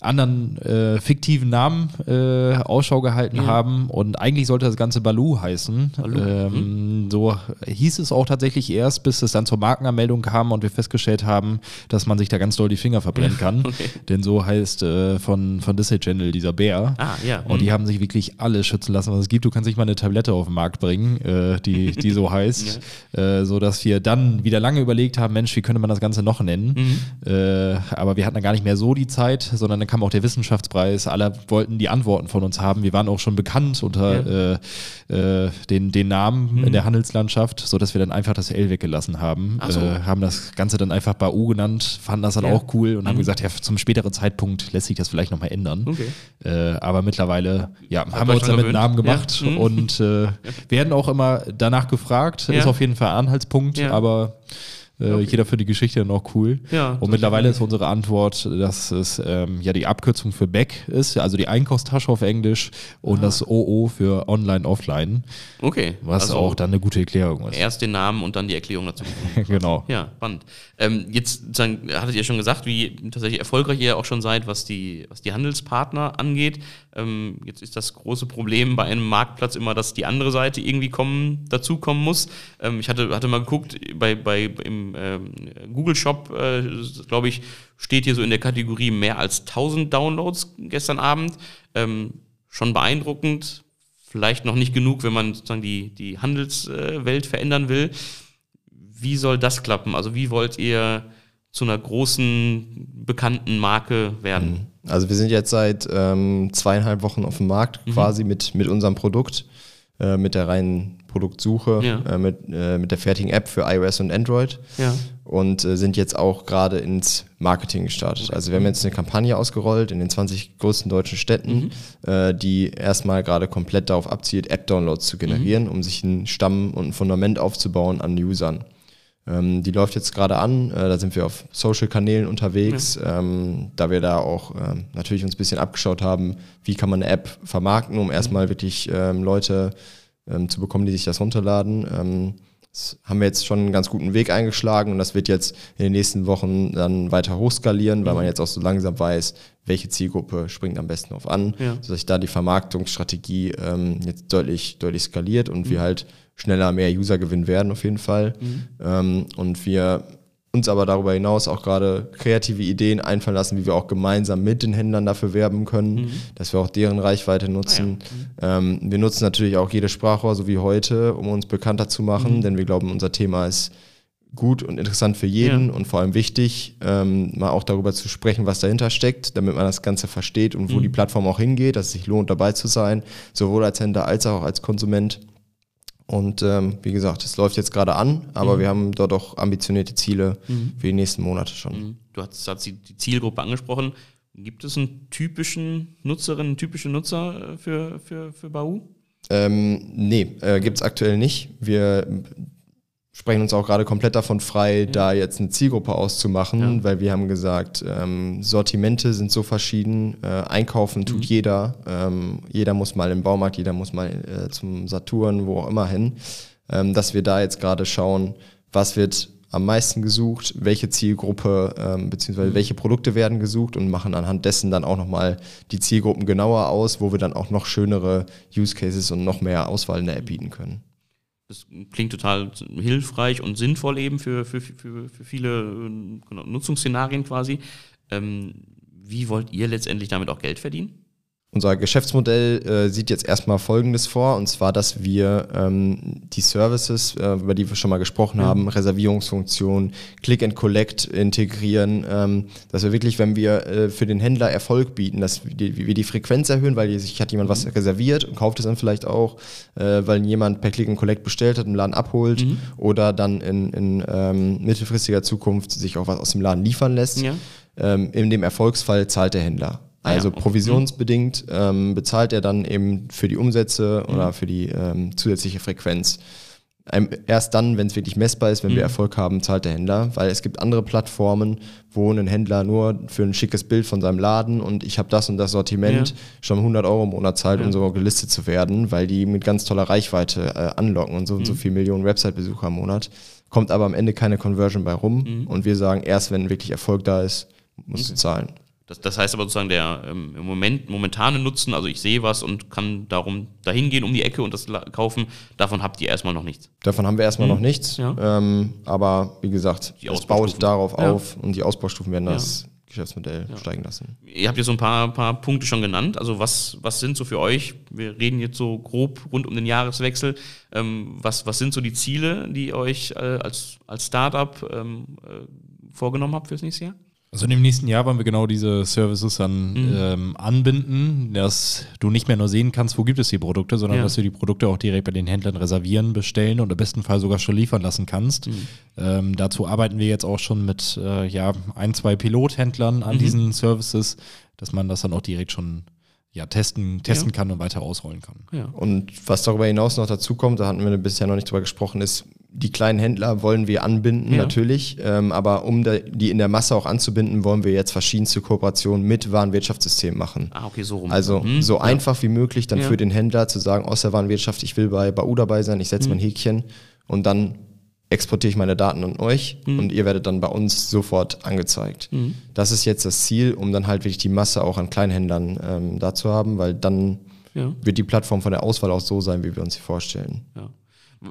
anderen äh, fiktiven Namen äh, Ausschau gehalten ja. haben. Und eigentlich sollte das Ganze Baloo heißen. Baloo. Ähm, mhm. So hieß es auch tatsächlich erst, bis es dann zur Markenanmeldung kam und wir festgestellt haben, dass man sich da ganz doll die Finger verbrennen kann. okay. Denn so heißt äh, von, von Disney Channel dieser Bär. Ah, ja. Und die mhm. haben sich wirklich alle schützen lassen, was es gibt. Du kannst nicht mal eine Tablette auf den Markt bringen, äh, die, die so heißt. ja. äh, so dass wir dann wieder lange überlegt haben, Mensch, wie könnte man das Ganze noch nennen? Mhm. Äh, aber wir hatten dann gar nicht mehr so die Zeit, sondern dann kam auch der Wissenschaftspreis. Alle wollten die Antworten von uns haben. Wir waren auch schon bekannt unter ja. äh, äh, den, den Namen mhm. in der Handelslandschaft, sodass wir dann einfach das L weggelassen haben. So. Äh, haben das Ganze dann einfach Bau genannt, fanden das dann ja. auch cool und mhm. haben gesagt, ja, zum späteren Zeitpunkt lässt sich das vielleicht nochmal ändern. Okay. Äh, aber mittlerweile ja, haben wir uns damit einen Namen gemacht mhm. und äh, werden auch immer danach gefragt. Ist auf jeden Fall Anhaltspunkt, aber äh, okay. Jeder für die Geschichte dann auch cool. Ja, und mittlerweile ist unsere Antwort, dass es ähm, ja die Abkürzung für Back ist, also die Einkaufstasche auf Englisch und ah. das OO für Online, Offline. Okay. Was also auch dann eine gute Erklärung ist. Erst den Namen und dann die Erklärung dazu. genau. Ja, spannend. Ähm, jetzt sagen, hattet ihr schon gesagt, wie tatsächlich erfolgreich ihr auch schon seid, was die, was die Handelspartner angeht. Ähm, jetzt ist das große Problem bei einem Marktplatz immer, dass die andere Seite irgendwie kommen, dazukommen muss. Ähm, ich hatte, hatte mal geguckt, bei, bei, im ähm, Google Shop, äh, glaube ich, steht hier so in der Kategorie mehr als 1000 Downloads gestern Abend. Ähm, schon beeindruckend. Vielleicht noch nicht genug, wenn man sozusagen die, die Handelswelt verändern will. Wie soll das klappen? Also wie wollt ihr zu einer großen, bekannten Marke werden? Mhm. Also wir sind jetzt seit ähm, zweieinhalb Wochen auf dem Markt, mhm. quasi mit, mit unserem Produkt, äh, mit der reinen Produktsuche, ja. äh, mit, äh, mit der fertigen App für iOS und Android. Ja. Und äh, sind jetzt auch gerade ins Marketing gestartet. Also wir haben jetzt eine Kampagne ausgerollt in den 20 größten deutschen Städten, mhm. Äh, die erstmal gerade komplett darauf abzielt, App-Downloads zu generieren, mhm. um sich einen Stamm und ein Fundament aufzubauen an Usern. Ähm, die läuft jetzt gerade an. Äh, da sind wir auf Social-Kanälen unterwegs, ja. ähm, da wir da auch ähm, natürlich uns ein bisschen abgeschaut haben, wie kann man eine App vermarkten, um erstmal wirklich ähm, Leute ähm, zu bekommen, die sich das runterladen. Ähm, das haben wir jetzt schon einen ganz guten Weg eingeschlagen und das wird jetzt in den nächsten Wochen dann weiter hochskalieren, weil mhm. man jetzt auch so langsam weiß, welche Zielgruppe springt am besten auf an, ja. sodass sich da die Vermarktungsstrategie jetzt deutlich, deutlich skaliert und mhm. wir halt schneller mehr User gewinnen werden, auf jeden Fall. Mhm. Ähm, und wir uns aber darüber hinaus auch gerade kreative Ideen einfallen lassen, wie wir auch gemeinsam mit den Händlern dafür werben können, mhm. dass wir auch deren Reichweite nutzen. Ah, ja. mhm. ähm, wir nutzen natürlich auch jede Sprachrohr, so wie heute, um uns bekannter zu machen, mhm. denn wir glauben, unser Thema ist gut und interessant für jeden ja. und vor allem wichtig, ähm, mal auch darüber zu sprechen, was dahinter steckt, damit man das Ganze versteht und wo mhm. die Plattform auch hingeht, dass es sich lohnt, dabei zu sein, sowohl als Händler als auch als Konsument. Und ähm, wie gesagt, es läuft jetzt gerade an, aber mhm. wir haben dort auch ambitionierte Ziele mhm. für die nächsten Monate schon. Mhm. Du hast, hast die Zielgruppe angesprochen. Gibt es einen typischen Nutzerin, einen typischen Nutzer äh, für, für, für Bau? Ähm, nee, äh, gibt es aktuell nicht. Wir sprechen uns auch gerade komplett davon frei, ja. da jetzt eine Zielgruppe auszumachen, ja. weil wir haben gesagt, ähm, Sortimente sind so verschieden, äh, einkaufen tut mhm. jeder, ähm, jeder muss mal im Baumarkt, jeder muss mal äh, zum Saturn, wo auch immer hin, ähm, dass wir da jetzt gerade schauen, was wird am meisten gesucht, welche Zielgruppe ähm, beziehungsweise mhm. welche Produkte werden gesucht und machen anhand dessen dann auch nochmal die Zielgruppen genauer aus, wo wir dann auch noch schönere Use Cases und noch mehr Auswahl in der App bieten können. Das klingt total hilfreich und sinnvoll eben für, für, für, für viele äh, genau, Nutzungsszenarien quasi. Ähm, wie wollt ihr letztendlich damit auch Geld verdienen? Unser Geschäftsmodell äh, sieht jetzt erstmal Folgendes vor, und zwar, dass wir ähm, die Services, äh, über die wir schon mal gesprochen ja. haben, Reservierungsfunktion, Click and Collect integrieren, ähm, dass wir wirklich, wenn wir äh, für den Händler Erfolg bieten, dass wir die, wir die Frequenz erhöhen, weil sich hat jemand mhm. was reserviert und kauft es dann vielleicht auch, äh, weil jemand per Click and Collect bestellt hat, im Laden abholt mhm. oder dann in, in ähm, mittelfristiger Zukunft sich auch was aus dem Laden liefern lässt. Ja. Ähm, in dem Erfolgsfall zahlt der Händler. Ah also ja, provisionsbedingt ähm, bezahlt er dann eben für die Umsätze mhm. oder für die ähm, zusätzliche Frequenz. Ähm, erst dann, wenn es wirklich messbar ist, wenn mhm. wir Erfolg haben, zahlt der Händler, weil es gibt andere Plattformen, wo ein Händler nur für ein schickes Bild von seinem Laden und ich habe das und das Sortiment ja. schon 100 Euro im Monat zahlt, ja. um so gelistet zu werden, weil die mit ganz toller Reichweite äh, anlocken und so mhm. und so viel Millionen Website-Besucher im Monat. Kommt aber am Ende keine Conversion bei rum mhm. und wir sagen, erst wenn wirklich Erfolg da ist, musst okay. du zahlen. Das, das heißt aber sozusagen der ähm, im Moment momentane Nutzen, also ich sehe was und kann darum dahin gehen um die Ecke und das kaufen, davon habt ihr erstmal noch nichts. Davon haben wir erstmal mhm. noch nichts. Ja. Ähm, aber wie gesagt, es baut darauf ja. auf und die Ausbaustufen werden das Geschäftsmodell steigen lassen. Ihr habt jetzt so ein paar, paar Punkte schon genannt. Also was, was sind so für euch, wir reden jetzt so grob rund um den Jahreswechsel, ähm, was, was sind so die Ziele, die ihr euch äh, als, als Startup ähm, äh, vorgenommen habt fürs nächste Jahr? Also im nächsten Jahr wollen wir genau diese Services dann mhm. ähm, anbinden, dass du nicht mehr nur sehen kannst, wo gibt es die Produkte, sondern ja. dass du die Produkte auch direkt bei den Händlern reservieren, bestellen und im besten Fall sogar schon liefern lassen kannst. Mhm. Ähm, dazu arbeiten wir jetzt auch schon mit äh, ja, ein, zwei Pilothändlern an mhm. diesen Services, dass man das dann auch direkt schon ja, testen, testen ja. kann und weiter ausrollen kann. Ja. Und was darüber hinaus noch dazu kommt, da hatten wir bisher noch nicht drüber gesprochen, ist, die kleinen Händler wollen wir anbinden, ja. natürlich. Ähm, aber um die in der Masse auch anzubinden, wollen wir jetzt verschiedenste Kooperationen mit Warenwirtschaftssystemen machen. Ah, okay, so rum. Also mhm. so ja. einfach wie möglich dann ja. für den Händler zu sagen, aus der Warenwirtschaft, ich will bei BAU dabei sein, ich setze mhm. mein Häkchen und dann exportiere ich meine Daten an euch mhm. und ihr werdet dann bei uns sofort angezeigt. Mhm. Das ist jetzt das Ziel, um dann halt wirklich die Masse auch an Kleinhändlern ähm, da zu haben, weil dann wird die Plattform von der Auswahl auch so sein, wie wir uns sie vorstellen. Ja.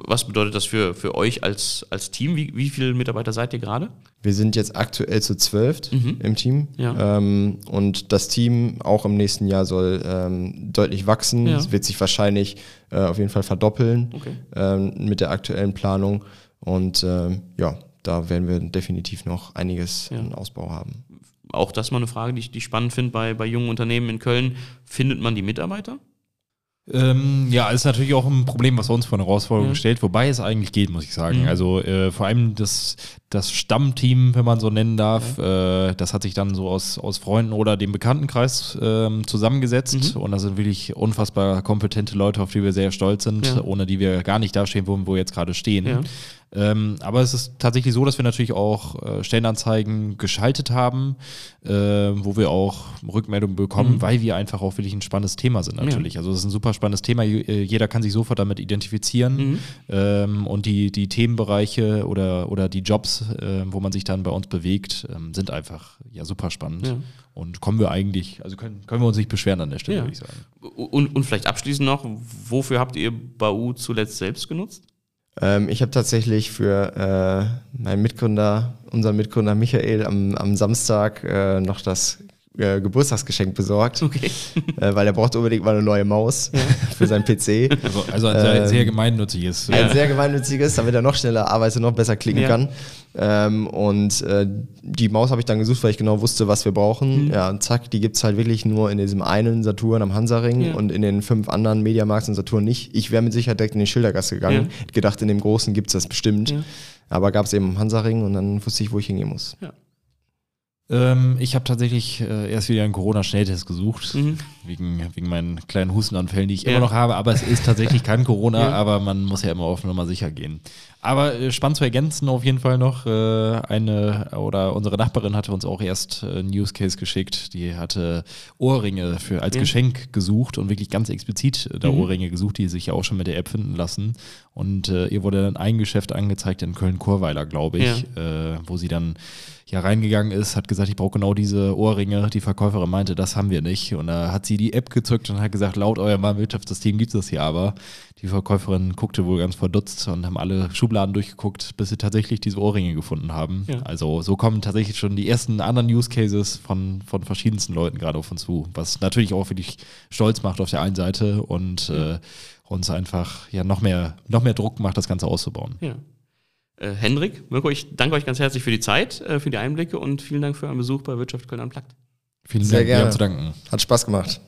Was bedeutet das für, für euch als, als Team? Wie, wie viele Mitarbeiter seid ihr gerade? Wir sind jetzt aktuell zu zwölf mhm. im Team. Ja. Ähm, und das Team auch im nächsten Jahr soll ähm, deutlich wachsen. Ja. Es wird sich wahrscheinlich äh, auf jeden Fall verdoppeln okay. ähm, mit der aktuellen Planung. Und ähm, ja, da werden wir definitiv noch einiges ja. an Ausbau haben. Auch das mal eine Frage, die ich, die ich spannend finde bei, bei jungen Unternehmen in Köln. Findet man die Mitarbeiter? Ähm, ja, ist natürlich auch ein Problem, was uns vor eine Herausforderung ja. stellt, wobei es eigentlich geht, muss ich sagen. Mhm. Also äh, vor allem das, das Stammteam, wenn man so nennen darf, ja. äh, das hat sich dann so aus, aus Freunden oder dem Bekanntenkreis äh, zusammengesetzt mhm. und das sind wirklich unfassbar kompetente Leute, auf die wir sehr stolz sind, ja. ohne die wir gar nicht dastehen, wo wir jetzt gerade stehen. Ähm, aber es ist tatsächlich so, dass wir natürlich auch äh, Stellenanzeigen geschaltet haben, äh, wo wir auch Rückmeldungen bekommen, mhm. weil wir einfach auch wirklich ein spannendes Thema sind natürlich. Ja. Also es ist ein super spannendes Thema. Äh, jeder kann sich sofort damit identifizieren mhm. ähm, und die, die Themenbereiche oder, oder die Jobs, äh, wo man sich dann bei uns bewegt, ähm, sind einfach ja super spannend. Ja. Und kommen wir eigentlich, also können, können wir uns nicht beschweren an der Stelle, ja. würde ich sagen. Und, und vielleicht abschließend noch, wofür habt ihr Bau zuletzt selbst genutzt? Ähm, ich habe tatsächlich für äh, meinen Mitgründer, unseren Mitgründer Michael, am, am Samstag äh, noch das äh, Geburtstagsgeschenk besorgt, Okay. äh, weil er braucht unbedingt mal eine neue Maus für seinen PC. Also, also ein sehr, Ähm, sehr gemeinnütziges. Ein sehr gemeinnütziges, damit er noch schneller arbeitet, noch besser klicken Ja. kann. Ähm, und äh, die Maus habe ich dann gesucht, weil ich genau wusste, was wir brauchen. Ja, und zack, die gibt's halt wirklich nur in diesem einen Saturn am Hansaring Ja. und in den fünf anderen Mediamarkts und Saturn nicht. Ich wäre mit Sicherheit direkt in die Schildergasse gegangen. Gedacht, in dem großen gibt's das bestimmt. Ja. Aber gab's eben am Hansaring und dann wusste ich, wo ich hingehen muss. Ähm, ich habe tatsächlich äh, erst wieder einen Corona-Schnelltest gesucht, Mhm. wegen, wegen meinen kleinen Hustenanfällen, die ich Ja. immer noch habe. Aber es ist tatsächlich kein Corona, Ja. aber man muss ja immer auf Nummer sicher gehen. Aber äh, spannend zu ergänzen auf jeden Fall noch, äh, eine oder unsere Nachbarin hatte uns auch erst äh, einen Use Case geschickt. Die hatte Ohrringe für, als Ja. Geschenk gesucht und wirklich ganz explizit äh, da Mhm. Ohrringe gesucht, die sich ja auch schon mit der App finden lassen. Und äh, ihr wurde dann ein Geschäft angezeigt in Köln-Chorweiler, glaube ich, äh, wo sie dann ja reingegangen ist, hat gesagt, ich brauche genau diese Ohrringe. Die Verkäuferin meinte, das haben wir nicht. Und da hat sie die App gezückt und hat gesagt, laut eurem Wirtschaftssystem gibt es das hier aber. Die Verkäuferin guckte wohl ganz verdutzt und haben alle Schubladen durchgeguckt, bis sie tatsächlich diese Ohrringe gefunden haben. Ja. Also so kommen tatsächlich schon die ersten anderen Use Cases von, von verschiedensten Leuten gerade auf uns zu, was natürlich auch wirklich stolz macht auf der einen Seite und äh, uns einfach ja noch mehr, noch mehr Druck macht, das Ganze auszubauen. Ja. Äh, Hendrik, Mirko, ich danke euch ganz herzlich für die Zeit, äh, für die Einblicke und vielen Dank für euren Besuch bei Wirtschaft Köln Unplugged. Vielen Sehr Dank, wir gerne. haben zu danken. Hat Spaß gemacht.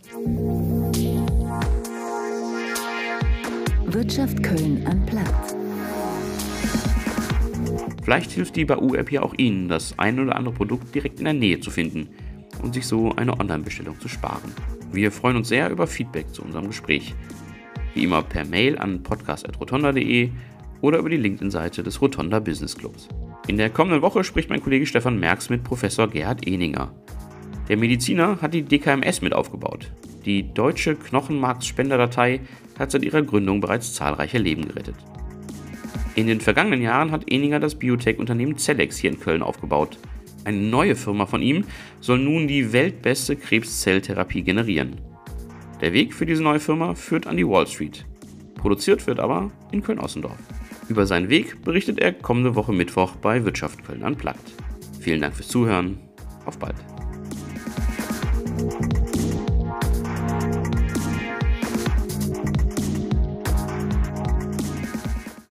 Wirtschaft Köln am Platz. Vielleicht hilft die Bau-App ja auch Ihnen, das ein oder andere Produkt direkt in der Nähe zu finden und sich so eine Online-Bestellung zu sparen. Wir freuen uns sehr über Feedback zu unserem Gespräch. Wie immer per Mail an podcast.rotonda.de oder über die LinkedIn-Seite des Rotonda Business Clubs. In der kommenden Woche spricht mein Kollege Stefan Merks mit Professor Gerhard Eninger. Der Mediziner hat die DKMS mit aufgebaut. Die deutsche Knochenmarksspenderdatei hat seit ihrer Gründung bereits zahlreiche Leben gerettet. In den vergangenen Jahren hat Eninger das Biotech-Unternehmen Cellex hier in Köln aufgebaut. Eine neue Firma von ihm soll nun die weltbeste Krebszelltherapie generieren. Der Weg für diese neue Firma führt an die Wall Street. Produziert wird aber in Köln-Ossendorf. Über seinen Weg berichtet er kommende Woche Mittwoch bei Wirtschaft Köln Unplugged. Vielen Dank fürs Zuhören. Auf bald.